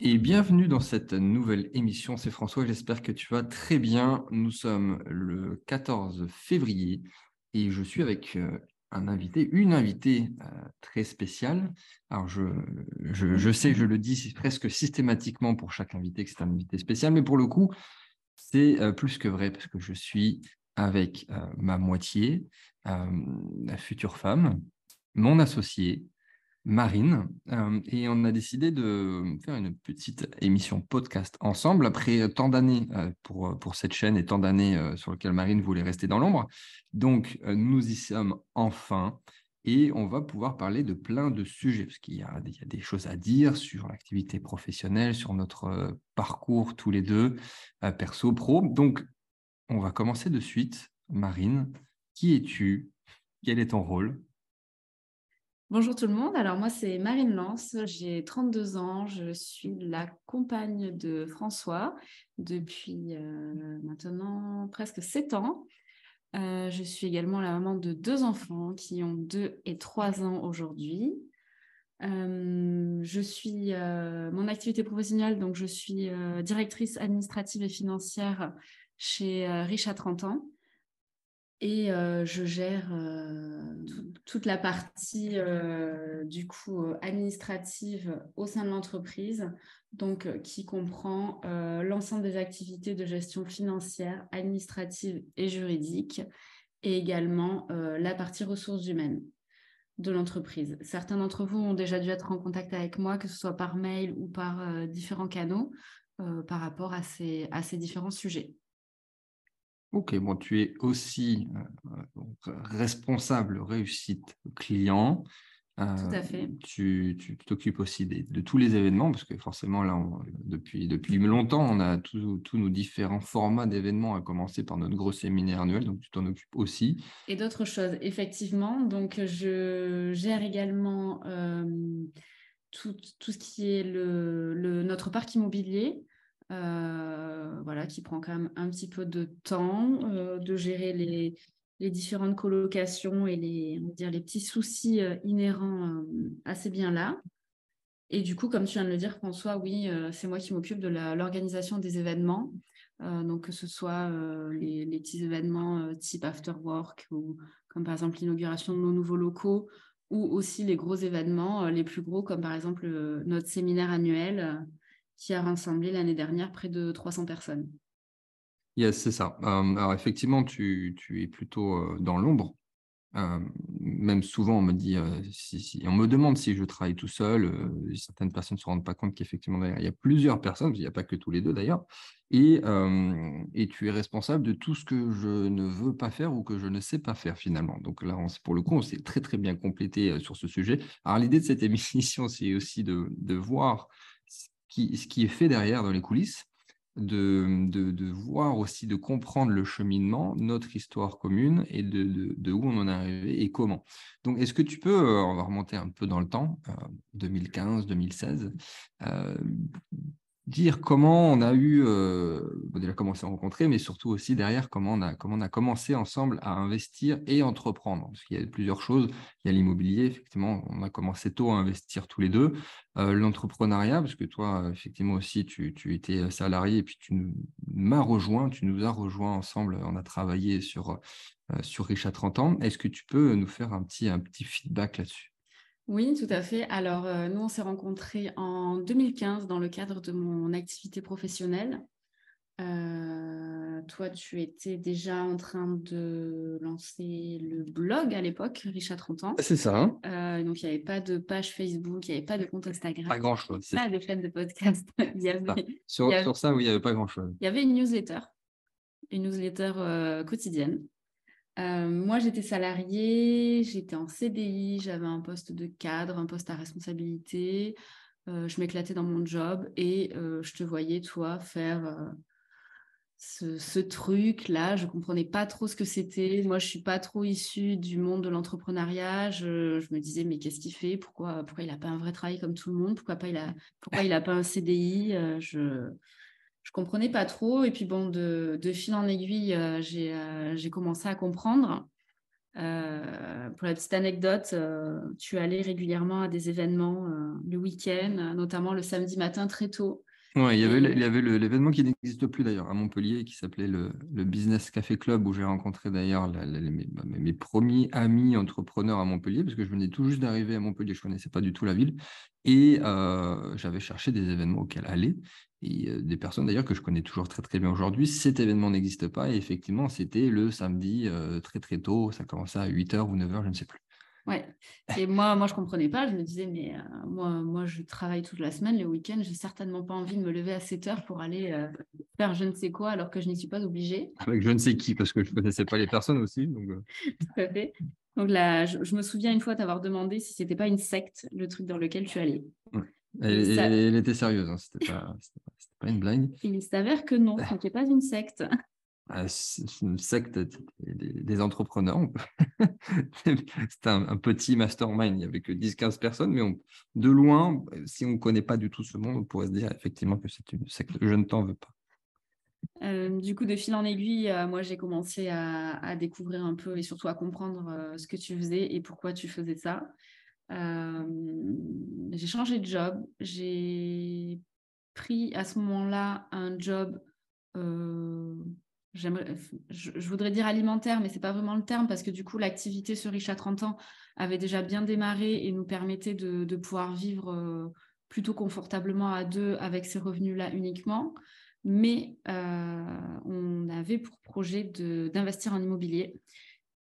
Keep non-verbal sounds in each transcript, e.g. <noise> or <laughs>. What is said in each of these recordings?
et bienvenue dans cette nouvelle émission. C'est François, j'espère que tu vas très bien. Nous sommes le 14 février et je suis avec euh, un invité, une invitée euh, très spéciale. Alors, je, je, sais, je le dis presque systématiquement pour chaque invité que c'est un invité spécial, mais pour le coup, c'est euh, plus que vrai parce que je suis avec ma moitié, la future femme, mon associé, Marine, euh, et on a décidé de faire une petite émission podcast ensemble après tant d'années euh, pour, pour cette chaîne et tant d'années euh, sur lesquelles Marine voulait rester dans l'ombre. Donc, nous y sommes enfin et on va pouvoir parler de plein de sujets parce qu'il y, a des choses à dire sur l'activité professionnelle, sur notre parcours tous les deux, perso, pro. Donc, on va commencer de suite. Marine, qui es-tu? Quel est ton rôle? Bonjour tout le monde, alors moi c'est Marine Lance, j'ai 32 ans, je suis la compagne de François depuis euh, maintenant presque 7 ans. Euh, je suis également la maman de deux enfants qui ont 2 et 3 ans aujourd'hui. Euh, je suis mon activité professionnelle, donc je suis directrice administrative et financière chez Riche à 30 ans et je gère toute la partie du coup administrative au sein de l'entreprise, donc qui comprend l'ensemble des activités de gestion financière, administrative et juridique, et également la partie ressources humaines de l'entreprise. Certains d'entre vous ont déjà dû être en contact avec moi, que ce soit par mail ou par différents canaux, par rapport à ces différents sujets. Ok, bon, tu es aussi euh, responsable réussite client. Tout à euh, fait. Tu t'occupes aussi de tous les événements, parce que forcément, là, depuis, depuis longtemps, on a tous nos différents formats d'événements, à commencer par notre gros séminaire annuel, donc tu t'en occupes aussi. Et d'autres choses, effectivement. Donc, je gère également euh, tout, tout, ce qui est le, le, notre parc immobilier. Euh, voilà, qui prend quand même un petit peu de temps euh, de gérer les, les, différentes colocations et les, on dire, les petits soucis euh, inhérents à ces biens-là. Et du coup, comme tu viens de le dire, François, oui, c'est moi qui m'occupe de l'organisation des événements. donc, que ce soit les, les, petits événements type after work ou comme par exemple l'inauguration de nos nouveaux locaux ou aussi les gros événements, les plus gros comme par exemple notre séminaire annuel qui a rassemblé l'année dernière près de 300 personnes. Yes, c'est ça. Euh, alors effectivement, tu, tu es plutôt euh, dans l'ombre. Euh, même souvent, on me dit, on me demande si je travaille tout seul. certaines personnes ne se rendent pas compte qu'effectivement, il y a plusieurs personnes, il n'y a pas que tous les deux d'ailleurs, et, et, tu es responsable de tout ce que je ne veux pas faire ou que je ne sais pas faire finalement. Donc là, on, pour le coup, on s'est très très bien complété sur ce sujet. Alors l'idée de cette <laughs> émission, c'est aussi de, de voir ce qui est fait derrière dans les coulisses, de, voir aussi, de comprendre le cheminement, notre histoire commune et de, de, où on en est arrivé et comment. Donc, est-ce que tu peux, euh, on va remonter un peu dans le temps, 2015, 2016, euh, dire comment on a eu, euh, déjà comment on s'est rencontrés, mais surtout aussi derrière comment on, a, comment on a commencé ensemble à investir et entreprendre. Parce qu'il y a plusieurs choses. Il y a l'immobilier, effectivement, on a commencé tôt à investir tous les deux. Euh, l'entrepreneuriat, parce que toi, effectivement aussi, tu, étais salarié et puis tu m'as rejoint, tu nous as rejoint ensemble. On a travaillé sur, euh, sur Riche à 30 ans. Est-ce que tu peux nous faire un petit feedback là-dessus? Oui, tout à fait. Alors, euh, nous, on s'est rencontrés en 2015 dans le cadre de mon activité professionnelle. Euh, toi, tu étais déjà en train de lancer le blog à l'époque, Riche à 30 ans. C'est ça. Hein. Euh, donc, il n'y avait pas de page Facebook, il n'y avait pas de compte Instagram. Pas grand-chose. Pas de chaîne de podcast. <laughs> il y avait, sur, sur, ça, oui, il n'y avait pas grand-chose. Il y avait une newsletter, une newsletter quotidienne euh, moi, j'étais salariée, j'étais en CDI, j'avais un poste de cadre, un poste à responsabilité. Euh, je m'éclatais dans mon job et euh, je te voyais, toi, faire ce, truc-là. Je ne comprenais pas trop ce que c'était. Moi, je ne suis pas trop issue du monde de l'entrepreneuriat. Je, me disais, mais qu'est-ce qu'il fait? Pourquoi, pourquoi il n'a pas un vrai travail comme tout le monde? Pourquoi, pas il n'a pas un CDI je comprenais pas trop. Et puis bon, de, fil en aiguille, euh, euh, j'ai commencé à comprendre. pour la petite anecdote, tu allais régulièrement à des événements le week-end, notamment le samedi matin très tôt. Ouais, il y avait, il y avait l'événement qui n'existe plus d'ailleurs à Montpellier, qui s'appelait le, le, Business Café Club, où j'ai rencontré d'ailleurs mes, bah, mes, premiers amis entrepreneurs à Montpellier, parce que je venais tout juste d'arriver à Montpellier, je ne connaissais pas du tout la ville, et euh, j'avais cherché des événements auxquels aller, et euh, des personnes d'ailleurs que je connais toujours très très bien aujourd'hui. Cet événement n'existe pas, et effectivement, c'était le samedi euh, très très tôt, ça commençait à 8h ou 9h, je ne sais plus. Ouais. Et moi, moi, je comprenais pas. Je me disais, mais euh, moi, moi, je travaille toute la semaine, les week-ends, j'ai certainement pas envie de me lever à 7 heures pour aller euh, faire je ne sais quoi alors que je n'y suis pas obligée. Avec je ne sais qui, parce que je ne connaissais pas les personnes aussi. Donc... <laughs> Tout à fait. Donc là, je, me souviens une fois t'avoir demandé si c'était pas une secte, le truc dans lequel tu allais. Elle, était sérieuse, hein. c'était pas, <laughs> pas, une blague. Il s'avère que non, ce n'était pas une secte. <laughs> Ah, c'est une secte des, entrepreneurs. <laughs> C'était un, petit mastermind, il n'y avait que 10-15 personnes, mais de loin, si on ne connaît pas du tout ce monde, on pourrait se dire effectivement que c'est une secte. Je ne t'en veux pas. Euh, du coup, de fil en aiguille, euh, moi, j'ai commencé à, découvrir un peu et surtout à comprendre euh, ce que tu faisais et pourquoi tu faisais ça. J'ai changé de job. J'ai pris à ce moment-là un job je, voudrais dire alimentaire, mais ce n'est pas vraiment le terme parce que du coup, l'activité sur Riche à 30 ans avait déjà bien démarré et nous permettait de, pouvoir vivre euh, plutôt confortablement à deux avec ces revenus-là uniquement. Mais euh, on avait pour projet d'investir en immobilier.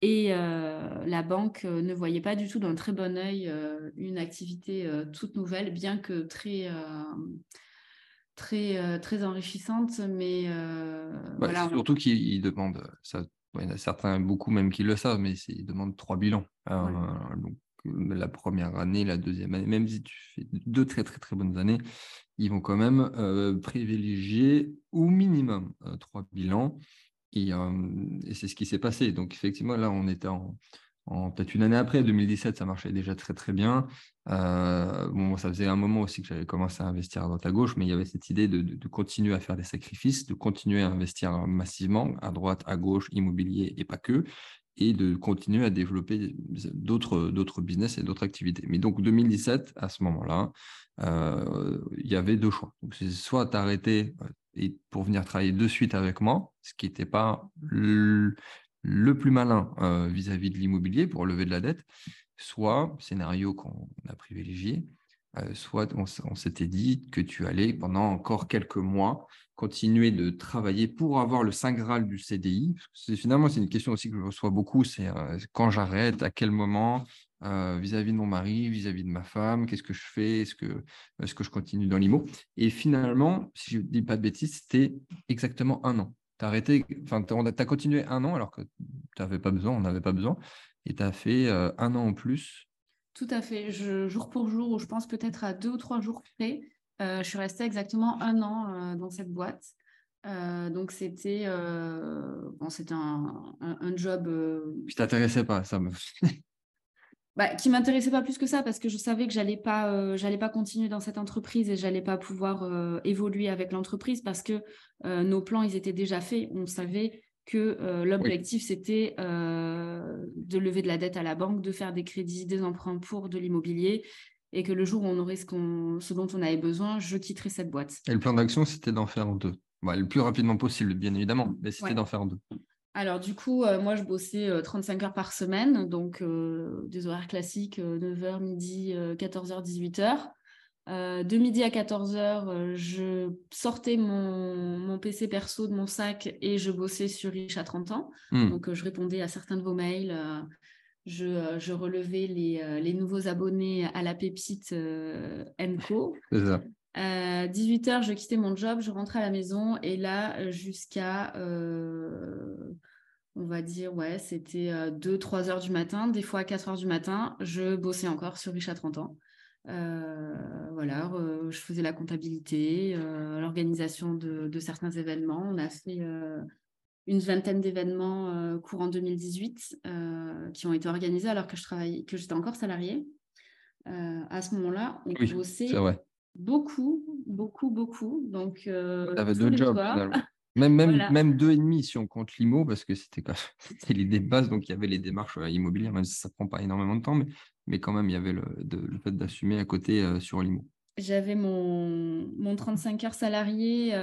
Et euh, la banque ne voyait pas du tout d'un très bon œil une activité toute nouvelle, bien que très très, euh, très enrichissante, mais euh, bah, Surtout qu'ils demandent, ça, il y en a certains, beaucoup même qui le savent, mais ils demandent trois bilans. Hein, donc, la première année, la deuxième année, même si tu fais deux très très très bonnes années, ils vont quand même euh, privilégier au minimum trois bilans. Et, c'est ce qui s'est passé. Donc effectivement, là, on était en, peut-être une année après, 2017, ça marchait déjà très très bien. Euh, bon, ça faisait un moment aussi que j'avais commencé à investir à droite à gauche, mais il y avait cette idée de, continuer à faire des sacrifices, de continuer à investir massivement à droite, à gauche, immobilier et pas que, et de continuer à développer d'autres, business et d'autres activités. Mais donc 2017, à ce moment-là, euh, il y avait deux choix. Donc soit t'arrêter euh, et pour venir travailler de suite avec moi, ce qui n'était pas le plus malin euh, vis-à-vis de l'immobilier pour lever de la dette, soit, scénario qu'on a privilégié, euh, soit on, s'était dit que tu allais pendant encore quelques mois continuer de travailler pour avoir le Saint Graal du CDI. finalement, c'est une question aussi que je reçois beaucoup, c'est euh, quand j'arrête, à quel moment, vis-à-vis de mon mari, vis-à-vis de ma femme, qu'est-ce que je fais, est-ce que, est que je continue dans l'IMO? Et finalement, si je ne dis pas de bêtises, c'était exactement un an tu as arrêté, enfin, tu as, continué un an alors que tu n'avais pas besoin, on n'avait pas besoin, et tu as fait euh, un an en plus. Tout à fait. Je, jour pour jour, ou je pense peut-être à deux ou trois jours près, euh, je suis restée exactement un an euh, dans cette boîte. donc c'était bon, c'était un, un, un, job. Je t'intéressais pas, ça me. Bah, qui m'intéressait pas plus que ça parce que je savais que j'allais pas euh, j'allais pas continuer dans cette entreprise et j'allais pas pouvoir euh, évoluer avec l'entreprise parce que euh, nos plans ils étaient déjà faits. On savait que l'objectif c'était de lever de la dette à la banque de faire des crédits des emprunts pour de l'immobilier et que le jour où on aurait ce, ce dont on avait besoin je quitterais cette boîte. Et le plan d'action c'était d'en faire en deux. Bah, le plus rapidement possible bien évidemment mais c'était d'en faire en deux alors, du coup, euh, moi, je bossais 35 euh, heures par semaine, donc euh, des horaires classiques, 9h, midi, 14h, 18h. de midi à 14h, je sortais mon, PC perso de mon sac et je bossais sur Rich à 30 ans. Hmm. Donc, je répondais à certains de vos mails. Je, relevais les, les, nouveaux abonnés à la pépite Enco. <laughs> C'est ça. 18h, je quittais mon job, je rentrais à la maison et là, jusqu'à on va dire, ouais, c'était 2-3 euh, heures du matin, des fois à 4 heures du matin, je bossais encore sur Riche à 30 ans. Euh, voilà, je faisais la comptabilité, euh, l'organisation de, certains événements. On a fait une vingtaine d'événements courant 2018 qui ont été organisés alors que je travaillais, que j'étais encore salariée. à ce moment-là, on bossait beaucoup, beaucoup, beaucoup. Donc, tu avais deux jobs. <laughs> Même, même, même deux et demi si on compte l'IMO, parce que c'était l'idée de base, donc il y avait les démarches immobilières, même si ça ne prend pas énormément de temps, mais, mais quand même, il y avait le, le fait d'assumer à côté sur l'IMO. J'avais mon, mon 35 heures salarié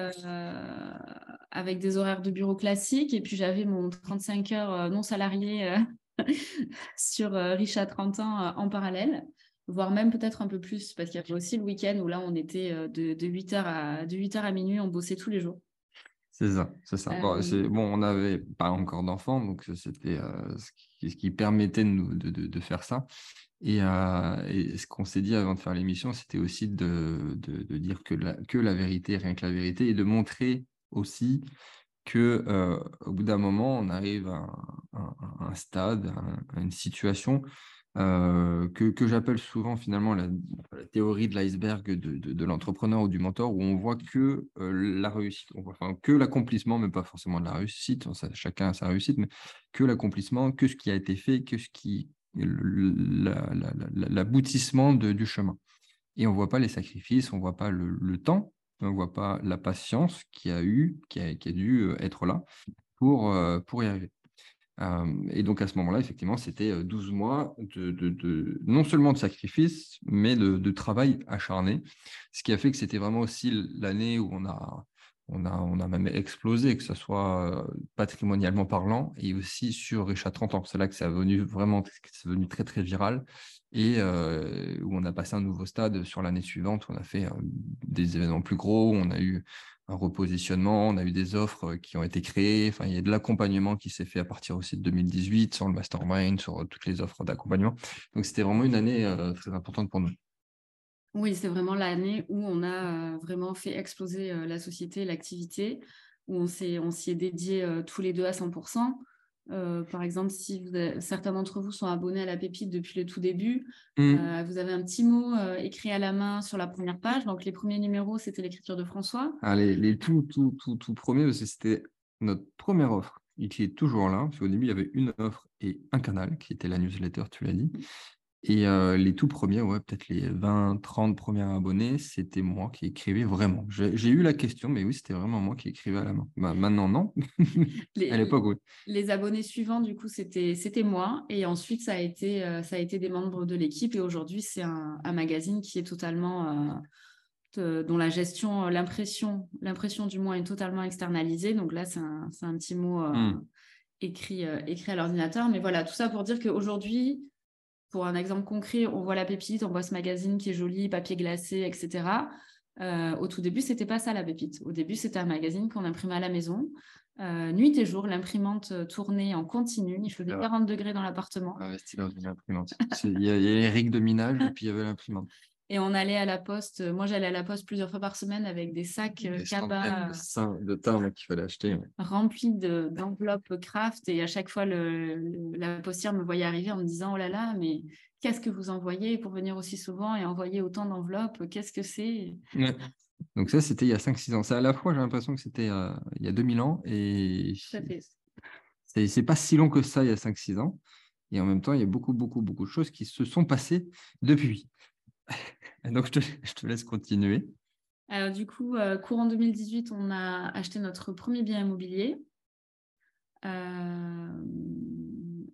avec des horaires de bureau classiques, et puis j'avais mon 35 heures non salarié <laughs> sur Richa 30 ans en parallèle voire même peut-être un peu plus, parce qu'il y avait aussi le week-end où là, on était euh, de, de 8h à, de 8h à minuit, on bossait tous les jours. C'est ça, c'est ça. Bon, euh, on n'avait pas encore d'enfants, donc c'était euh, ce, qui, permettait de, nous, de, de, faire ça. Et, et ce qu'on s'est dit avant de faire l'émission, c'était aussi de, dire que la, que la vérité, rien que la vérité, et de montrer aussi que au bout d'un moment, on arrive à un, stade, à une situation euh, que, j'appelle souvent finalement la, théorie de l'iceberg de, de, l'entrepreneur ou du mentor, où on voit que euh, la réussite, on voit, enfin, que l'accomplissement, mais pas forcément de la réussite, chacun a sa réussite, mais que l'accomplissement, que ce qui a été fait, que ce qui l'aboutissement du chemin. Et on ne voit pas les sacrifices, on ne voit pas le, le temps, on ne voit pas la patience qui a eu, qui a, qui a dû euh, être là pour, pour y arriver et donc à ce moment-là, effectivement, c'était 12 mois de, non seulement de sacrifice, mais de, travail acharné, ce qui a fait que c'était vraiment aussi l'année où on a, on, a, on a même explosé, que ce soit patrimonialement parlant, et aussi sur Richa 30 ans. C'est là que ça venu vraiment, c'est devenu très très viral, et où on a passé un nouveau stade sur l'année suivante, on a fait des événements plus gros, on a eu un repositionnement, on a eu des offres euh, qui ont été créées, enfin, il y a de l'accompagnement qui s'est fait à partir aussi de 2018 sur le mastermind, sur euh, toutes les offres d'accompagnement. Donc c'était vraiment une année euh, très importante pour nous. Oui, c'est vraiment l'année où on a vraiment fait exploser la société, l'activité, où on s'y est dédié tous les deux à 100%. Euh, par exemple, si certains d'entre vous sont abonnés à la pépite depuis le tout début, mmh. euh, vous avez un petit mot euh, écrit à la main sur la première page. Donc, les premiers numéros, c'était l'écriture de François. Ah, les, tout, tout, tout, tout premiers, c'était notre première offre et qui est toujours là. Parce qu'au début, il y avait une offre et un canal qui était la newsletter, tu l'as dit. Et les tout premiers, ouais, peut-être les 20, 30 premiers abonnés, c'était moi qui écrivais vraiment. J'ai eu la question, mais oui, c'était vraiment moi qui écrivais à la main. Bah, maintenant, non. <laughs> à l'époque, oui. Les abonnés suivants, du coup, c'était moi. Et ensuite, ça a été, ça a été des membres de l'équipe. Et aujourd'hui, c'est un, magazine qui est totalement. dont la gestion, l'impression, l'impression du moins est totalement externalisée. Donc là, c'est un, un, petit mot mmh. écrit, écrit à l'ordinateur. Mais voilà, tout ça pour dire qu'aujourd'hui, pour un exemple concret, on voit la pépite, on voit ce magazine qui est joli, papier glacé, etc. Euh, au tout début, c'était pas ça la pépite. Au début, c'était un magazine qu'on imprimait à la maison. Euh, nuit et jour, l'imprimante tournait en continu. Il faisait 40 degrés dans l'appartement. Ah il y a les rigues de minage et puis il y avait l'imprimante. Et on allait à la poste. Moi, j'allais à la poste plusieurs fois par semaine avec des sacs euh, cabas de timbres qu'il fallait acheter. Remplis d'enveloppes craft. Et à chaque fois, le, la postière me voyait arriver en me disant Oh là là, mais qu'est-ce que vous envoyez pour venir aussi souvent et envoyer autant d'enveloppes? Qu'est-ce que c'est? Donc, ça, c'était il y a 5-6 ans. C'est à la fois, j'ai l'impression que c'était euh, il y a 2000 ans. Et c'est pas si long que ça, il y a 5-6 ans. Et en même temps, il y a beaucoup, beaucoup, beaucoup de choses qui se sont passées depuis. <laughs> Donc, je te, laisse continuer. Alors, du coup, euh, courant 2018, on a acheté notre premier bien immobilier. Euh,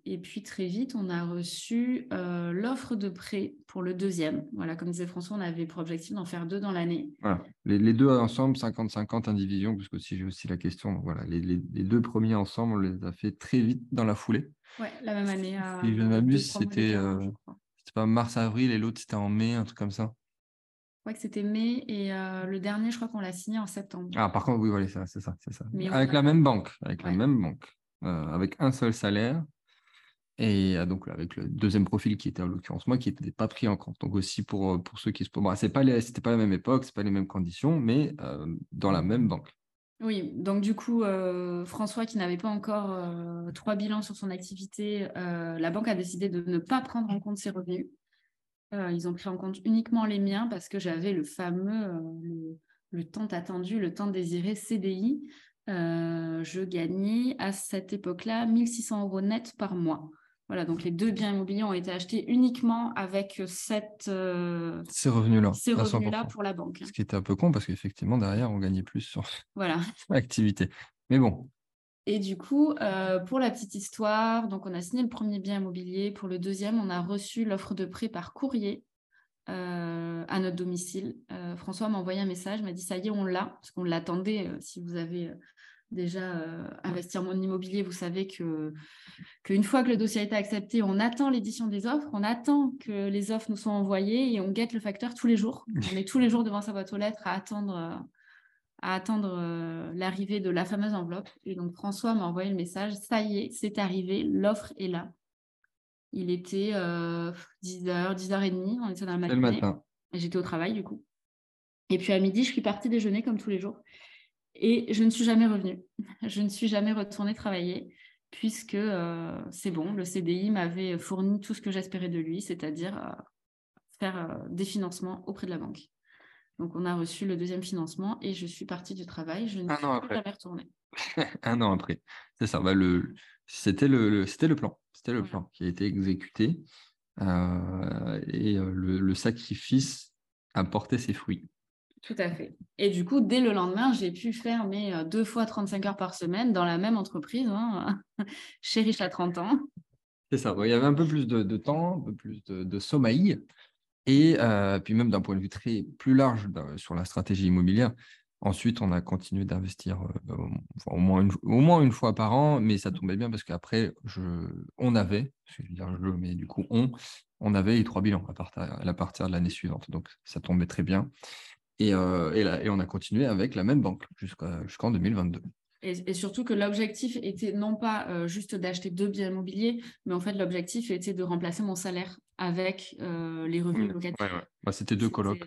et puis, très vite, on a reçu euh, l'offre de prêt pour le deuxième. Voilà, comme disait François, on avait pour objectif d'en faire deux dans l'année. Voilà. Les, deux ensemble, 50-50 indivision, parce que si j'ai aussi la question, voilà, les, deux premiers ensemble, on les a fait très vite dans la foulée. Oui, la même année. Si je m'abuse, c'était c'était pas mars-avril et l'autre c'était en mai, un truc comme ça. Je crois que c'était mai et euh, le dernier, je crois qu'on l'a signé en septembre. Ah, par contre, oui, voilà, c'est ça, c'est ça. avec la même banque, avec la même banque, euh, avec un seul salaire et euh, donc avec le deuxième profil qui était en l'occurrence moi, qui n'était pas pris en compte. Donc aussi pour, pour ceux qui se... Bon, c'est pas c'était pas la même époque, c'est pas les mêmes conditions, mais dans la même banque. Oui, donc du coup, euh, François, qui n'avait pas encore euh, trois bilans sur son activité, euh, la banque a décidé de ne pas prendre en compte ses revenus. Ils ont pris en compte uniquement les miens parce que j'avais le fameux, le, temps attendu, le temps désiré CDI. je gagnais à cette époque-là 1600 euros net par mois. Voilà, donc les deux biens immobiliers ont été achetés uniquement avec cette, ces revenus-là, ces revenus-là pour la banque. Ce qui était un peu con parce qu'effectivement, derrière, on gagnait plus sur voilà. <laughs> l'activité. Mais bon. Et du coup, pour la petite histoire, donc on a signé le premier bien immobilier. Pour le deuxième, on a reçu l'offre de prêt par courrier à notre domicile. François m'a envoyé un message, m'a dit ça y est, on l'a, parce qu'on l'attendait. si vous avez déjà euh, investir mon immobilier, vous savez que qu'une fois que le dossier a été accepté, on attend l'édition des offres, on attend que les offres nous soient envoyées et on guette le facteur tous les jours. <laughs> On est tous les jours devant sa boîte aux lettres à attendre, à attendre euh, l'arrivée de la fameuse enveloppe. Et donc François m'a envoyé le message, ça y est, c'est arrivé, l'offre est là. Il était 10h, 10h30, on était dans la matinée. Le matin. J'étais au travail du coup. Et puis à midi, je suis partie déjeuner comme tous les jours. Et je ne suis jamais revenue. Je ne suis jamais retournée travailler puisque euh, c'est bon, le CDI m'avait fourni tout ce que j'espérais de lui, c'est-à-dire euh, faire euh, des financements auprès de la banque. Donc on a reçu le deuxième financement et je suis partie du travail. Je ne suis jamais retournée. <laughs> Un an après. C'est ça. Bah, le, c'était, le, c'était le plan. C'était le plan qui a été exécuté. et le sacrifice a porté ses fruits. Tout à fait. Et du coup, dès le lendemain, j'ai pu faire mes euh, deux fois 35 heures par semaine dans la même entreprise, hein, <laughs> chez Rich à 30 ans. C'est ça. Il y avait un peu plus de, temps, un peu plus de, sommeil. Et euh, puis même d'un point de vue très plus large sur la stratégie immobilière, ensuite, on a continué d'investir euh, au, moins une, au moins une fois par an, mais ça tombait bien parce qu'après, on avait, je veux dire je, mais du coup, on, on avait les trois bilans à partir, de l'année suivante. Donc, ça tombait très bien. Euh, et, on a continué avec la même banque jusqu'en 2022. Et, surtout que l'objectif était non pas euh, juste d'acheter deux biens immobiliers, mais en fait l'objectif était de remplacer mon salaire avec euh, les revenus locatifs. Bah, c'était deux colocs.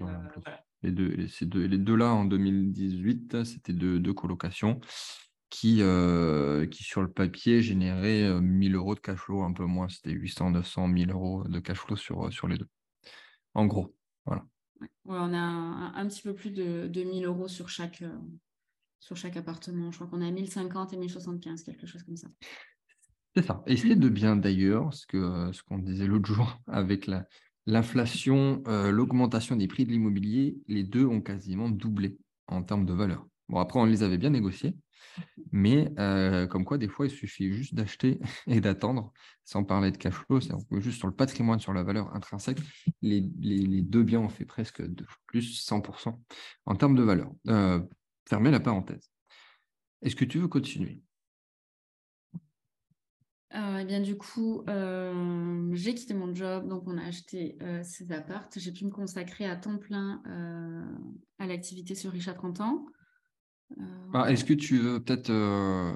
les, deux, les, les deux là en 2018, c'était deux, deux colocations qui, qui sur le papier généraient 1000 euros de cash flow, un peu moins, c'était 800, 900, 1000 euros de cash flow sur, sur les deux. En gros, voilà on a un, petit peu plus de, de 1000 euros sur chaque, euh, sur chaque appartement. Je crois qu'on a 1050 et 1075, quelque chose comme ça. C'est ça. Et c'est de bien d'ailleurs, ce qu'on ce disait l'autre jour <laughs> avec l'inflation, euh, l'augmentation des prix de l'immobilier, les deux ont quasiment doublé en termes de valeur. Bon, après, on les avait bien négociés, mais euh, comme quoi, des fois, il suffit juste d'acheter <laughs> et d'attendre, sans parler de cash flow, c'est juste sur le patrimoine, sur la valeur intrinsèque, les, deux biens ont fait presque de plus 100% en termes de valeur. Euh, fermez la parenthèse. Est-ce que tu veux continuer? Euh, eh bien, du coup, j'ai quitté mon job, donc on a acheté ces apparts. J'ai pu me consacrer à temps plein à l'activité sur Richard 30 ans. Bah, est-ce que tu veux peut-être, euh,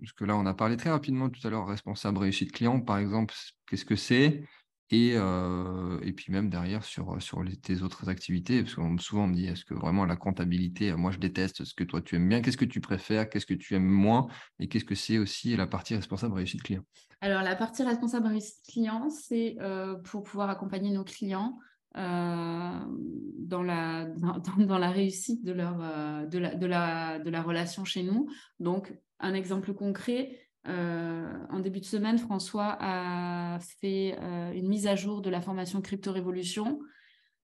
parce que là on a parlé très rapidement tout à l'heure, responsable réussite client par exemple, qu'est-ce que c'est? Et, euh, et puis même derrière sur, sur tes autres activités, parce que souvent me dit est-ce que vraiment la comptabilité, moi je déteste ce que toi tu aimes bien, qu'est-ce que tu préfères, qu'est-ce que tu aimes moins et qu'est-ce que c'est aussi la partie responsable réussite client? Alors la partie responsable réussite client, c'est euh, pour pouvoir accompagner nos clients euh, dans, la, dans, la réussite de, leur, de, la, de, la, de la relation chez nous. Donc, un exemple concret, euh, en début de semaine, François a fait une mise à jour de la formation Crypto Révolution.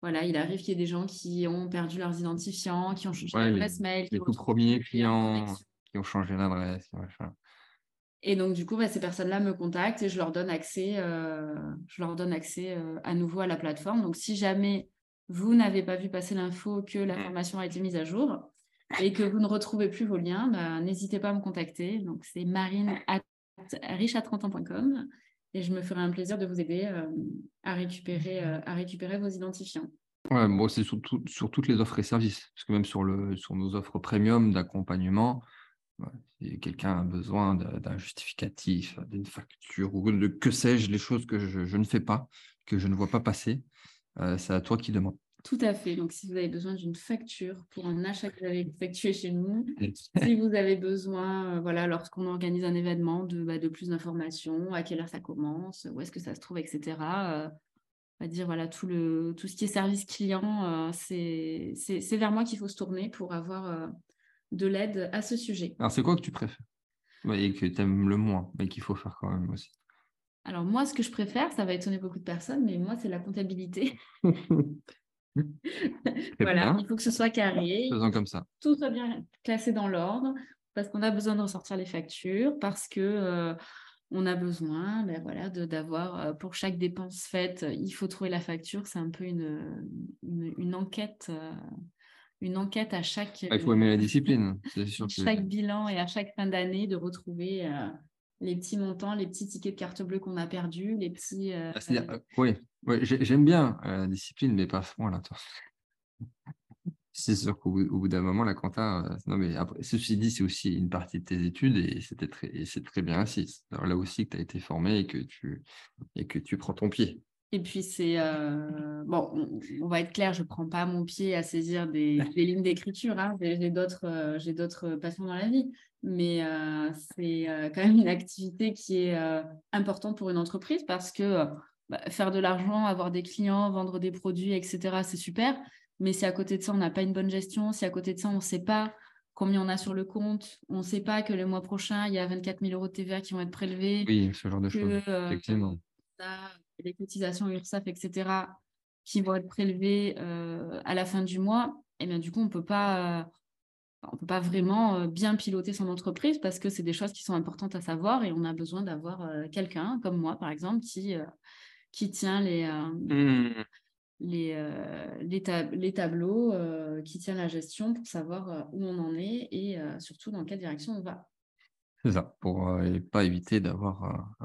Voilà, il arrive qu'il y ait des gens qui ont perdu leurs identifiants, qui ont changé d'adresse mail. Les tout premiers clients qui ont changé d'adresse. Et donc, du coup, bah, ces personnes-là me contactent et je leur donne accès, euh, je leur donne accès euh, à nouveau à la plateforme. Donc, si jamais vous n'avez pas vu passer l'info que la mmh. formation a été mise à jour et que vous ne retrouvez plus vos liens, bah, n'hésitez pas à me contacter. Donc, c'est marine at ans.com et je me ferai un plaisir de vous aider euh, à, récupérer, à récupérer vos identifiants. Ouais, bon, c'est sur, sur, toutes les offres et services, parce que même sur, le, sur nos offres premium d'accompagnement, si quelqu'un a besoin d'un justificatif, d'une facture ou de que sais-je, les choses que je, ne fais pas, que je ne vois pas passer, euh, c'est à toi qui demande. Tout à fait. Donc, si vous avez besoin d'une facture pour un achat que vous avez effectué chez nous, <laughs> si vous avez besoin, euh, voilà, lorsqu'on organise un événement, de, bah, de plus d'informations, à quelle heure ça commence, où est-ce que ça se trouve, etc. Euh, on va dire voilà tout le tout ce qui est service client, c'est vers moi qu'il faut se tourner pour avoir de l'aide à ce sujet. Alors, c'est quoi que tu préfères? Et que tu aimes le moins, mais qu'il faut faire quand même aussi Alors moi, ce que je préfère, ça va étonner beaucoup de personnes, mais moi, c'est la comptabilité. <laughs> voilà, il faut que ce soit carré. Faisons comme ça. Tout soit bien classé dans l'ordre, parce qu'on a besoin de ressortir les factures, parce que euh, on a besoin ben voilà, d'avoir, euh, pour chaque dépense faite, il faut trouver la facture. C'est un peu une, une, enquête. Euh, une enquête à chaque. Ah, il faut aimer la discipline. Sûr <laughs> chaque bilan et à chaque fin d'année de retrouver les petits montants, les petits tickets de carte bleue qu'on a perdus, les petits. Ah, oui, j'aime bien la discipline, mais pas à ce point-là. <laughs> C'est sûr qu'au bout, d'un moment, la compta, euh, non, mais après, ceci dit, c'est aussi une partie de tes études et c'était très, c'est très bien ainsi. Alors là aussi que tu as été formé et que tu, et que tu prends ton pied. Et puis, c'est. Euh, bon, on, va être clair, je ne prends pas mon pied à saisir des, <laughs> lignes d'écriture. Hein. J'ai d'autres euh, j'ai d'autres passions dans la vie. Mais c'est quand même une activité qui est importante pour une entreprise parce que bah, faire de l'argent, avoir des clients, vendre des produits, etc., c'est super. Mais si à côté de ça, on n'a pas une bonne gestion, si à côté de ça, on ne sait pas combien on a sur le compte, on ne sait pas que le mois prochain, il y a 24 000 euros de TVA qui vont être prélevés. Oui, ce genre de choses, euh, effectivement. les cotisations URSAF, etc., qui vont être prélevées euh, à la fin du mois, et eh bien du coup, on ne peut pas... on peut pas vraiment bien piloter son entreprise parce que c'est des choses qui sont importantes à savoir et on a besoin d'avoir quelqu'un comme moi, par exemple, qui, qui tient les, mmh les, euh, les, tableaux euh, qui tiennent la gestion pour savoir euh, où on en est et surtout dans quelle direction on va. C'est ça, pour ne pas éviter d'avoir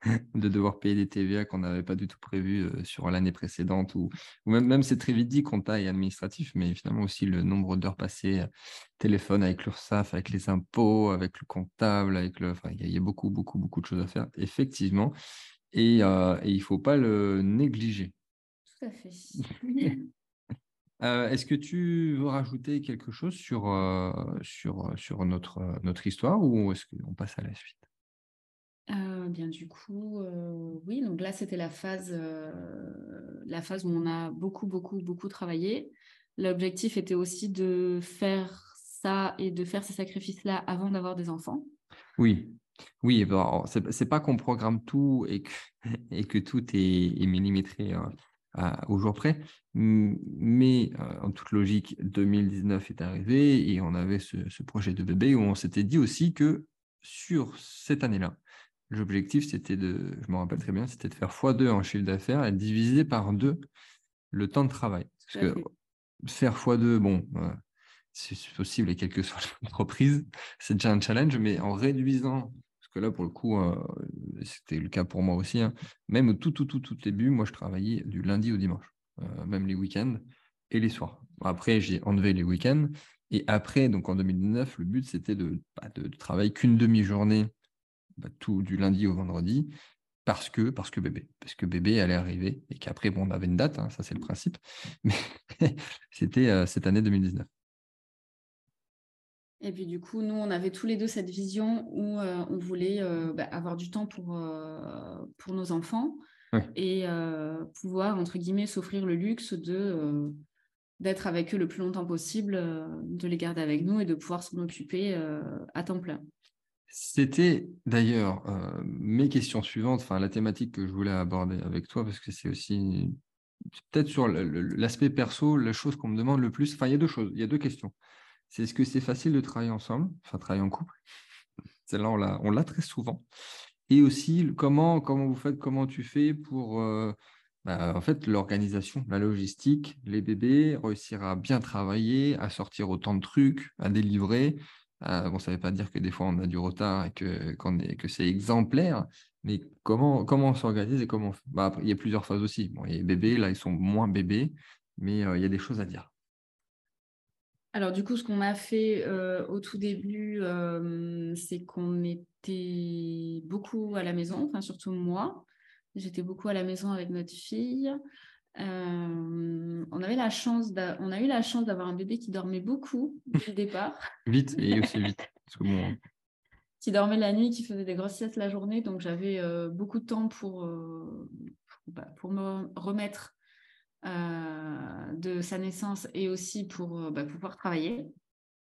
<laughs> de devoir payer des TVA qu'on n'avait pas du tout prévu sur l'année précédente ou, ou même, même c'est très vite dit compta administratif, mais finalement aussi le nombre d'heures passées téléphone avec l'URSSAF, avec les impôts, avec le comptable, avec le, il y, a beaucoup, beaucoup, beaucoup de choses à faire, effectivement, et, et il ne faut pas le négliger. <laughs> Euh, est-ce que tu veux rajouter quelque chose sur, euh, sur, euh, sur notre, notre histoire ou est-ce qu'on passe à la suite? Bien du coup, oui. Donc là, c'était la phase, la phase où on a beaucoup, beaucoup, beaucoup travaillé. L'objectif était aussi de faire ça et de faire ces sacrifices-là avant d'avoir des enfants. Oui, oui. Bon, c'est pas qu'on programme tout et que, <laughs> et que tout est, est millimétré au jour près. Mais euh, en toute logique, 2019 est arrivé et on avait ce, projet de bébé où on s'était dit aussi que sur cette année-là, l'objectif, c'était de, je me rappelle très bien, c'était de faire x2 en chiffre d'affaires et diviser par deux le temps de travail. Parce que faire x2, bon, euh, c'est possible et quelle que soit <laughs> l'entreprise, c'est déjà un challenge, mais en réduisant que là, pour le coup, euh, c'était le cas pour moi aussi. Hein. Même au tout, tout, tout, tout début, moi, je travaillais du lundi au dimanche, euh, même les week-ends et les soirs. Après, j'ai enlevé les week-ends. Et après, donc en 2009, le but, c'était de, bah, de, travailler qu'une demi-journée, bah, tout du lundi au vendredi, parce que, parce que bébé, parce que bébé allait arriver et qu'après, bon, on avait une date, hein, ça c'est le principe, <laughs> mais c'était euh, cette année 2019. Et puis du coup, nous, on avait tous les deux cette vision où euh, on voulait euh, bah, avoir du temps pour, euh, pour nos enfants et pouvoir, entre guillemets, s'offrir le luxe de d'être avec eux le plus longtemps possible, de les garder avec nous et de pouvoir s'en occuper à temps plein. C'était d'ailleurs mes questions suivantes, enfin la thématique que je voulais aborder avec toi, parce que c'est aussi peut-être sur l'aspect perso, la chose qu'on me demande le plus. Enfin, il y a deux choses, il y a deux questions c'est est-ce que c'est facile de travailler ensemble, enfin travailler en couple? <laughs> Celle-là, on l'a très souvent. Et aussi, comment, comment vous faites, comment tu fais pour euh, bah, en fait, l'organisation, la logistique, les bébés, réussir à bien travailler, à sortir autant de trucs, à délivrer? Euh, bon, ça ne veut pas dire que des fois on a du retard et que, c'est exemplaire, mais comment, comment on s'organise et comment bah, Il y a plusieurs phases aussi. Bon, les bébés, là, ils sont moins bébés, mais euh, il y a des choses à dire. Alors du coup, ce qu'on a fait euh, au tout début, euh, c'est qu'on était beaucoup à la maison, enfin surtout moi. J'étais beaucoup à la maison avec notre fille. Euh, on avait la chance, on a eu la chance d'avoir un bébé qui dormait beaucoup dès le départ. <laughs> vite et aussi vite. qui dormait la nuit, qui faisait des grosses siestes la journée, donc j'avais beaucoup de temps pour, bah, pour me remettre euh, de sa naissance et aussi pour euh, bah, pouvoir travailler.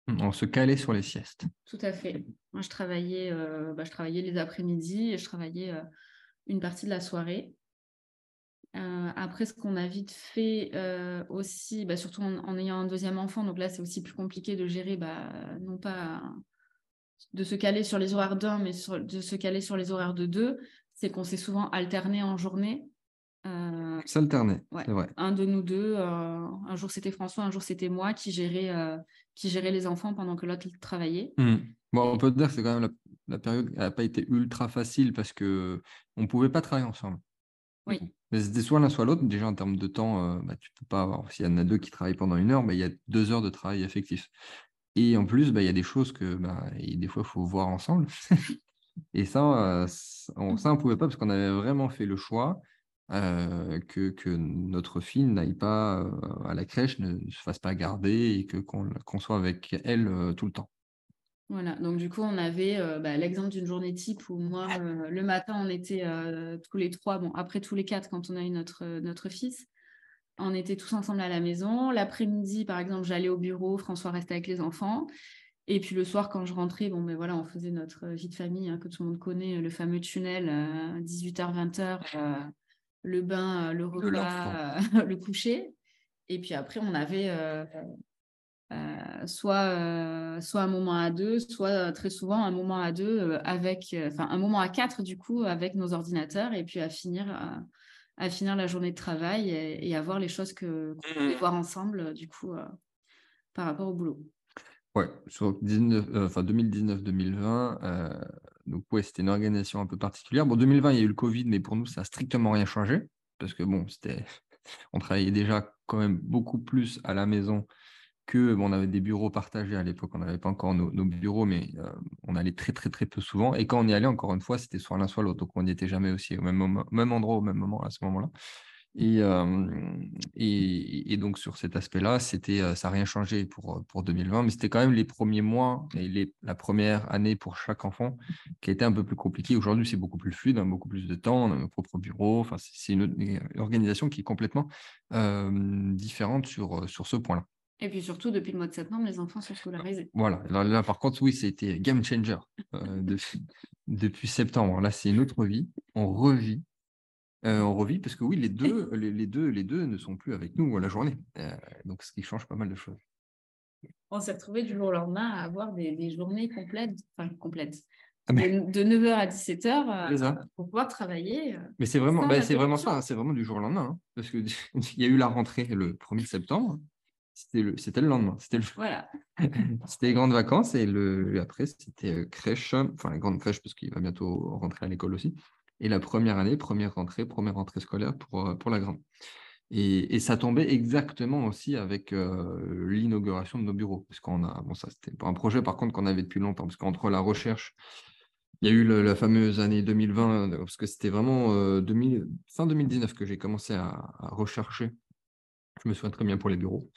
On se calait sur les siestes. Tout à fait. Moi, je travaillais, euh, bah, je travaillais les après-midi et je travaillais une partie de la soirée. après, ce qu'on a vite fait aussi, bah, surtout en, ayant un deuxième enfant, donc là c'est aussi plus compliqué de gérer, non pas de se caler sur les horaires d'un, mais de se caler sur les horaires de deux, c'est qu'on s'est souvent alterné en journée. Euh, S'alterner, c'est vrai. Un de nous deux, euh, un jour c'était François, un jour c'était moi qui gérait, euh, qui gérait les enfants pendant que l'autre travaillait. Mmh. Bon, on peut dire que c'est quand même la, période n'a pas été ultra facile parce que on pouvait pas travailler ensemble. Oui. Mais c'était soit l'un soit l'autre. Déjà en termes de temps, bah, tu peux pas avoir. S'il y en a deux qui travaillent pendant une heure, bah, il y a deux heures de travail effectif. Et en plus, bah, il y a des choses que bah, des fois, il faut voir ensemble. <laughs> et ça, on, ça, on ne pouvait pas parce qu'on avait vraiment fait le choix que, que, notre fille n'aille pas à la crèche, ne, se fasse pas garder et que, qu'on, soit avec elle tout le temps. Voilà, donc du coup, on avait bah, l'exemple d'une journée type où moi, le matin, on était tous les trois, bon, après tous les quatre quand on a eu notre, notre fils on était tous ensemble à la maison. L'après-midi, par exemple, j'allais au bureau, François restait avec les enfants. Et puis le soir, quand je rentrais, bon, ben voilà, on faisait notre vie de famille hein, que tout le monde connaît, le fameux tunnel, 18h, euh, 20h, euh, le bain, euh, le repas, <laughs> le coucher. Et puis après, on avait soit, soit un moment à deux, soit très souvent un moment à deux avec, enfin un moment à quatre du coup avec nos ordinateurs et puis à finir à finir la journée de travail et, à voir les choses que qu'on pouvait mmh. voir ensemble, du coup, euh, par rapport au boulot. Ouais, sur 2019-2020, euh, donc ouais, c'était une organisation un peu particulière. Bon, 2020, il y a eu le Covid, mais pour nous, ça n'a strictement rien changé, parce que bon, c'était, <laughs> on travaillait déjà quand même beaucoup plus à la maison que on avait des bureaux partagés à l'époque, on n'avait pas encore nos, bureaux, mais euh, on allait très très très peu souvent. Et quand on y allait, encore une fois, c'était soit l'un soit l'autre, donc on n'y était jamais aussi au même, même endroit au même moment à ce moment-là. Et, et, donc sur cet aspect-là, c'était ça n'a rien changé pour, pour 2020, mais c'était quand même les premiers mois et les, la première année pour chaque enfant qui a été un peu plus compliqué. Aujourd'hui, c'est beaucoup plus fluide, hein, beaucoup plus de temps, on a nos propres bureaux. Enfin, c'est une, une, organisation qui est complètement différente sur, sur ce point-là. Et puis surtout, depuis le mois de septembre, les enfants sont scolarisés. Voilà. là, par contre, oui, c'était game changer euh, depuis, septembre. Là, c'est une autre vie. On revit. Euh, on revit parce que oui, les deux, les, deux, les deux ne sont plus avec nous à la journée. Euh, donc, ce qui change pas mal de choses. On s'est retrouvé du jour au lendemain à avoir des, journées complètes, enfin complètes, ah, de, 9h à 17h pour pouvoir travailler. Mais c'est vraiment, bah, c'est vraiment ça, hein. c'est vraiment du jour au lendemain. Hein. parce qu'il <laughs> y a eu la rentrée le 1er septembre. C'était le, c'était le lendemain. C'était le... Voilà. <laughs> c'était les grandes vacances et le, après, c'était euh, crèche, enfin la grande crèche parce qu'il va bientôt rentrer à l'école aussi. Et la première année, première rentrée, première rentrée scolaire pour, euh, pour la grande. Et, ça tombait exactement aussi avec euh, l'inauguration de nos bureaux. Parce qu'on a, bon, ça c'était un projet par contre qu'on avait depuis longtemps, parce qu'entre la recherche, il y a eu la fameuse année 2020, parce que c'était vraiment 2000, fin 2019 que j'ai commencé à, rechercher. Je me souviens très bien pour les bureaux.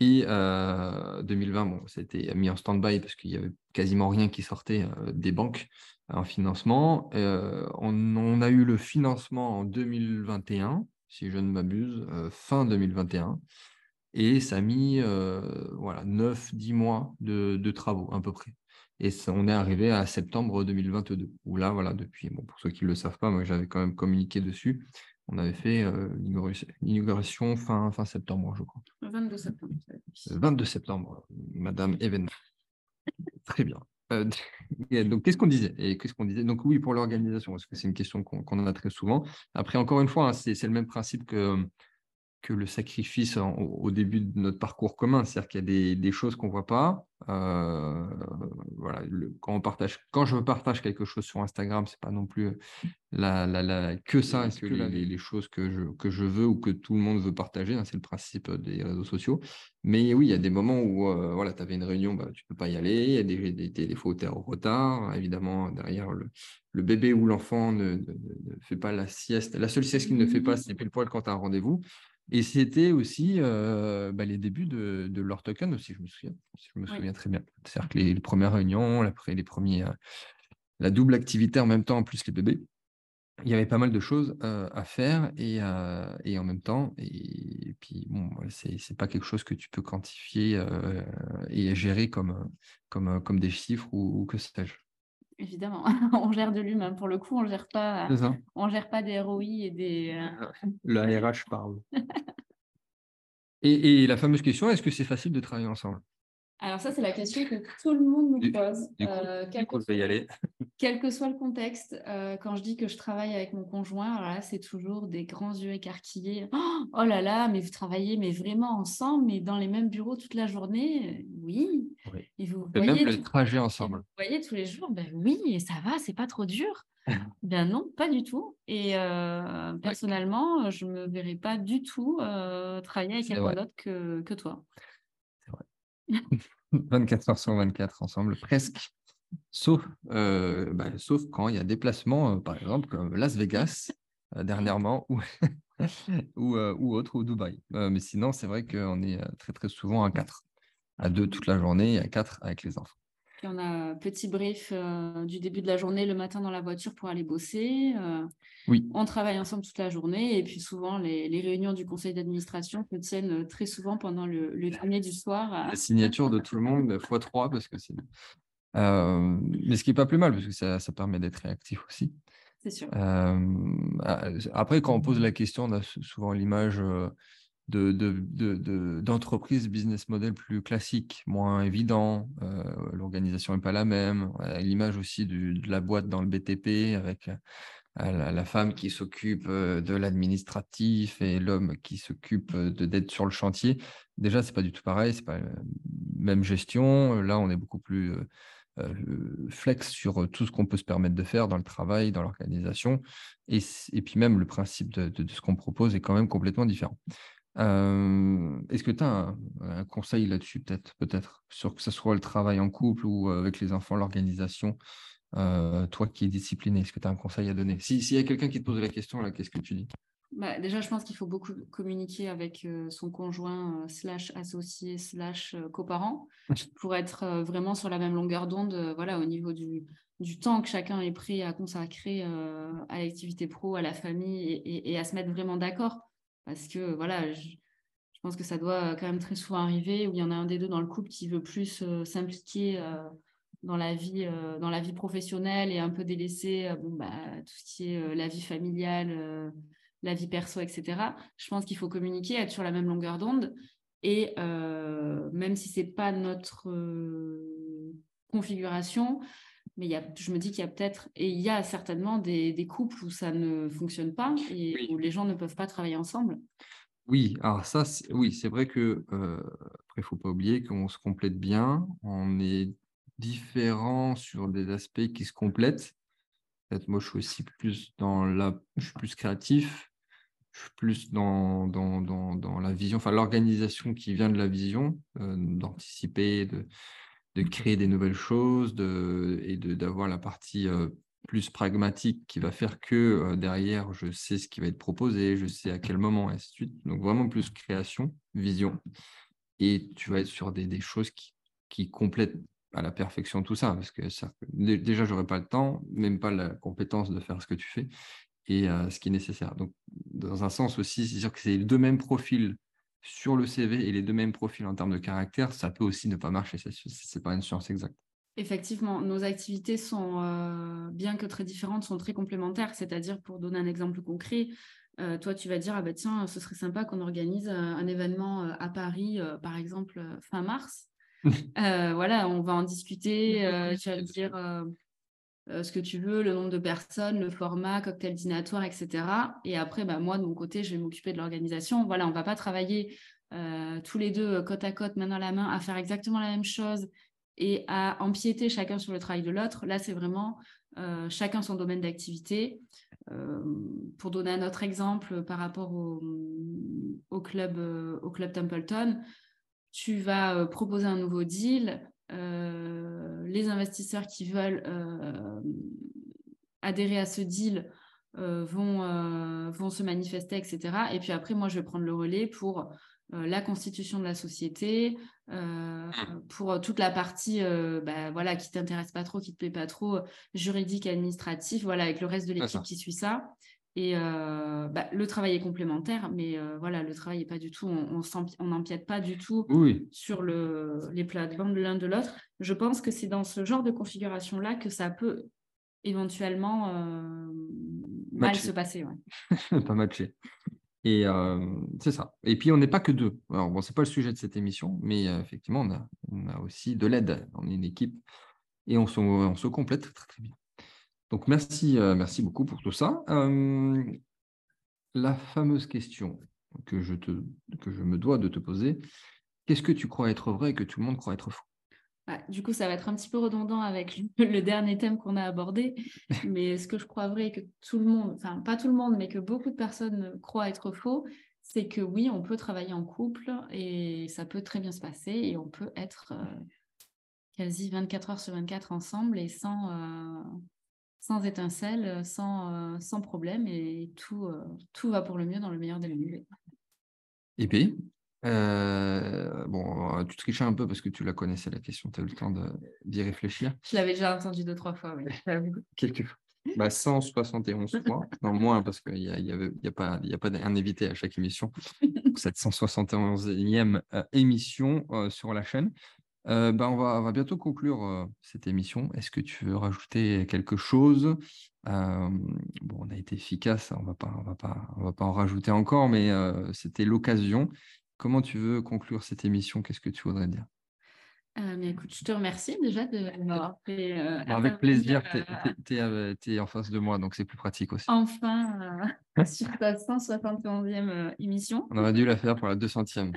Et 2020, bon, c'était mis en stand-by parce qu'il y avait quasiment rien qui sortait des banques en financement. On, a eu le financement en 2021, si je ne m'abuse, fin 2021. Et ça a mis voilà, 9-10 mois de, travaux à peu près. Et on est arrivé à septembre 2022, où là, voilà, depuis, bon, pour ceux qui ne le savent pas, moi j'avais quand même communiqué dessus, on avait fait euh, l'inauguration fin, fin septembre, je crois. Le 22 septembre. Le 22 septembre, Madame Even. Très bien. Euh, <laughs> donc, qu'est-ce qu'on disait Donc, oui, pour l'organisation, parce que c'est une question qu'on a très souvent. Après, encore une fois, hein, c'est le même principe que que le sacrifice au début de notre parcours commun, c'est-à-dire qu'il y a des, choses qu'on ne voit pas. Euh, voilà, quand, on partage, quand je partage quelque chose sur Instagram, ce n'est pas non plus la, la, que ça, que, les, choses que je, que je veux ou que tout le monde veut partager, hein, c'est le principe des réseaux sociaux. Mais oui, il y a des moments où euh, voilà, tu avais une réunion, bah, tu ne peux pas y aller, il y a des, des, des, fois où tu es en retard, évidemment, derrière le, le bébé ou l'enfant ne, ne, fait pas la sieste. La seule sieste qu'il ne fait pas, c'est pile poil quand tu as un rendez-vous. Et c'était aussi euh, bah, les débuts de, de leur token aussi, je me souviens. Je me souviens très bien. C'est-à-dire que les, premières réunions, après les premiers, euh, la double activité en même temps, en plus les bébés, il y avait pas mal de choses euh, à faire et, et, en même temps. Et, puis, bon, c'est n'est pas quelque chose que tu peux quantifier et gérer comme, comme, comme des chiffres ou, ou que sais-je. Évidemment. <laughs> on gère de l'humain. Pour le coup, on gère pas, on gère pas des ROI et des. Euh, le RH <laughs> parle. et, et, la fameuse question, est-ce que c'est facile de travailler ensemble? Alors ça, c'est la question que tout le monde nous pose. Euh, quel, que soit, y aller. Quel que soit le contexte, euh, quand je dis que je travaille avec mon conjoint, alors là, c'est toujours des grands yeux écarquillés. Oh, oh, là là, mais vous travaillez mais vraiment ensemble, mais dans les mêmes bureaux toute la journée Oui. Et vous voyez même le trajet ensemble. Vous voyez tous les jours Ben oui, et ça va, c'est pas trop dur. <laughs> ben non, pas du tout. Et euh, personnellement, je me verrais pas du tout travailler avec quelqu'un d'autre que, que toi. 24 <laughs> heures sur 24 ensemble, presque. Sauf, euh, bah, sauf quand il y a des placements, euh, par exemple, comme Las Vegas euh, dernièrement ou, <laughs> ou, ou, autre, ou Dubaï. mais sinon, c'est vrai qu'on est très, très souvent à 4, à 2 toute la journée et à 4 avec les enfants on a petit brief euh, du début de la journée le matin dans la voiture pour aller bosser. Euh, oui. On travaille ensemble toute la journée et puis souvent les, réunions du conseil d'administration se tiennent très souvent pendant le, le dîner du soir. La signature de tout le monde x 3 parce que c'est. Euh, mais ce qui n'est pas plus mal parce que ça, ça permet d'être réactif aussi. C'est sûr. après, quand on pose la question, on a souvent l'image d'entreprises de, de, business model plus classique, moins évident. Euh, l'organisation n'est pas la même. L'image aussi de la boîte dans le BTP avec la, femme qui s'occupe de l'administratif et l'homme qui s'occupe d'être sur le chantier. Déjà, c'est pas du tout pareil, c'est pas la même gestion. Là, on est beaucoup plus flex sur tout ce qu'on peut se permettre de faire dans le travail, dans l'organisation. Et, puis même le principe de, ce qu'on propose est quand même complètement différent. Est-ce que tu as un, conseil là-dessus, peut-être, peut-être, sur que ce soit le travail en couple ou avec les enfants, l'organisation, toi qui es discipliné, est-ce que tu as un conseil à donner? S'il y a quelqu'un qui te pose la question, qu'est-ce que tu dis? Bah, déjà, je pense qu'il faut beaucoup communiquer avec son conjoint slash associé slash coparent pour être vraiment sur la même longueur d'onde voilà, au niveau du, du temps que chacun est prêt à consacrer à l'activité pro, à la famille et à se mettre vraiment d'accord. Parce que voilà, je, pense que ça doit quand même très souvent arriver où il y en a un des deux dans le couple qui veut plus euh, s'impliquer euh, dans, la vie, euh, dans la vie professionnelle et un peu délaisser bon, bah, tout ce qui est la vie familiale, la vie perso, etc. Je pense qu'il faut communiquer, être sur la même longueur d'onde. Et même si ce n'est pas notre configuration, mais y a, je me dis qu'il y a peut-être, et il y a certainement des, des, couples où ça ne fonctionne pas et où les gens ne peuvent pas travailler ensemble. Oui, alors ça, oui, c'est vrai que, euh, après, il faut pas oublier qu'on se complète bien, on est différents sur des aspects qui se complètent. Peut-être moi, je suis aussi plus dans la, je suis plus créatif, je suis plus dans, dans, dans, dans la vision, enfin l'organisation qui vient de la vision, euh, d'anticiper, de, de créer des nouvelles choses de, et d'avoir la partie euh, plus pragmatique qui va faire que euh, derrière, je sais ce qui va être proposé, je sais à quel moment, et ainsi de suite. Donc vraiment plus création, vision. Et tu vas être sur des, des choses qui, qui, complètent à la perfection tout ça, parce que ça, déjà, j'aurais pas le temps, même pas la compétence de faire ce que tu fais et euh, ce qui est nécessaire. Donc, dans un sens aussi, c'est sûr que c'est les deux mêmes profils sur le CV et les deux mêmes profils en termes de caractère, ça peut aussi ne pas marcher. Ce n'est pas une science exacte. Effectivement, nos activités sont, euh, bien que très différentes, sont très complémentaires. C'est-à-dire, pour donner un exemple concret, euh, toi, tu vas dire, ah bah tiens, ce serait sympa qu'on organise un, événement euh, à Paris, par exemple, fin mars. <laughs> voilà, on va en discuter. tu vas dire, euh, ce que tu veux, le nombre de personnes, le format, cocktail dînatoire, etc. Et après, bah, moi, de mon côté, je vais m'occuper de l'organisation. Voilà, on ne va pas travailler euh, tous les deux euh, côte à côte, main dans la main, à faire exactement la même chose et à empiéter chacun sur le travail de l'autre. Là, c'est vraiment chacun son domaine d'activité. pour donner un autre exemple par rapport au, club, Templeton, tu vas proposer un nouveau deal, les investisseurs qui veulent euh, adhérer à ce deal euh, vont, vont se manifester, etc. Et puis après, moi, je vais prendre le relais pour la constitution de la société, pour toute la partie bah, voilà, qui t'intéresse pas trop, qui te plaît pas trop, juridique, administratif, voilà, avec le reste de l'équipe qui suit ça. Et bah, le travail est complémentaire, mais voilà, le travail n'est pas du tout, on n'empiète pas du tout sur le, les plates-bandes de l'un de l'autre. Je pense que c'est dans ce genre de configuration-là que ça peut éventuellement mal se passer. <laughs> pas matcher. Et c'est ça. Et puis, on n'est pas que deux. Alors, bon, ce n'est pas le sujet de cette émission, mais effectivement, on a, on a, aussi de l'aide. On est une équipe et on se, on se complète très, très bien. Donc, merci, merci beaucoup pour tout ça. la fameuse question que je, te, que je me dois de te poser, qu'est-ce que tu crois être vrai et que tout le monde croit être faux? Bah, du coup, ça va être un petit peu redondant avec <laughs> le dernier thème qu'on a abordé, <laughs> mais ce que je crois vrai que tout le monde, enfin pas tout le monde, mais que beaucoup de personnes croient être faux, c'est que oui, on peut travailler en couple et ça peut très bien se passer et on peut être euh, quasi 24 heures sur 24 ensemble et sans, euh, sans étincelle, sans, euh, sans problème et tout, tout va pour le mieux dans le meilleur des. Et puis euh, bon, tu trichais un peu parce que tu la connaissais la question, tu as eu le temps d'y réfléchir. Je l'avais déjà entendu deux, trois fois, oui. <laughs> Quelques fois. Bah, 171 fois, non moins parce qu'il n'y a, y y a, pas, y a pas un évité à chaque émission. <laughs> Cette 171e euh, émission euh, sur la chaîne. On, va, on, va, bientôt conclure cette émission. Est-ce que tu veux rajouter quelque chose? Bon, on a été efficace, on ne va pas, on va pas, on va pas en rajouter encore, mais c'était l'occasion. Comment tu veux conclure cette émission? Qu'est-ce que tu voudrais dire? Euh, mais écoute, je te remercie déjà de m'avoir fait. Euh, avec plaisir, tu es, es, en face de moi, donc c'est plus pratique aussi. Enfin, euh, <laughs> sur ta 171e émission. On aurait dû la faire pour la 200e.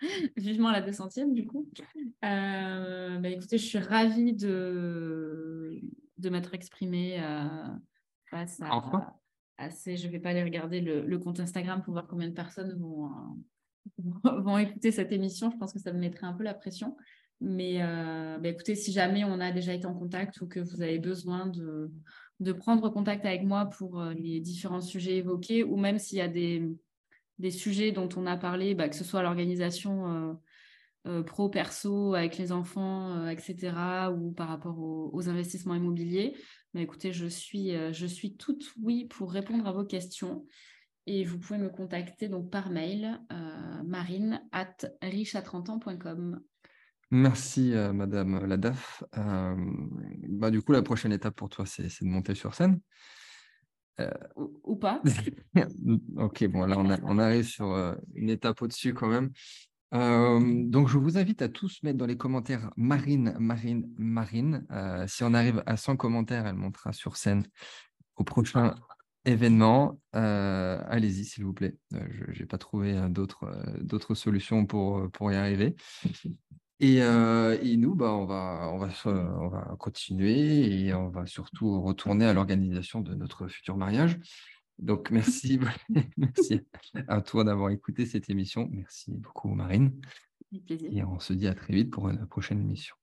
<laughs> Vivement la 200e, du coup. Bah, écoutez, je suis ravie de, de m'être exprimée face à. Enfin. Assez, je ne vais pas aller regarder le, le, compte Instagram pour voir combien de personnes vont <laughs> vont écouter cette émission, je pense que ça me mettrait un peu la pression. Mais euh, bah, écoutez, si jamais on a déjà été en contact ou que vous avez besoin de, de prendre contact avec moi pour euh, les différents sujets évoqués, ou même s'il y a des, des, sujets dont on a parlé, bah, que ce soit l'organisation euh, pro-perso avec les enfants, etc., ou par rapport aux, investissements immobiliers, bah, écoutez, je suis, je suis toute oui pour répondre à vos questions. Et vous pouvez me contacter donc par mail, euh, marine at riche30ans.com. Merci, euh, Madame Ladaf. Euh, bah, du coup, la prochaine étape pour toi, c'est de monter sur scène. Ou, pas. <laughs> ok, bon, là, on, on arrive sur une étape au-dessus quand même. donc, je vous invite à tous mettre dans les commentaires Marine, Marine, Marine. si on arrive à 100 commentaires, elle montera sur scène au prochain événement, euh, allez-y s'il vous plaît. Euh, je n'ai pas trouvé euh, d'autres solutions pour, pour y arriver. Et, nous, bah, on, va, on, va, on va continuer et on va surtout retourner à l'organisation de notre futur mariage. Donc, merci, <laughs> <laughs> merci à toi d'avoir écouté cette émission. Merci beaucoup, Marine. Et on se dit à très vite pour une prochaine émission.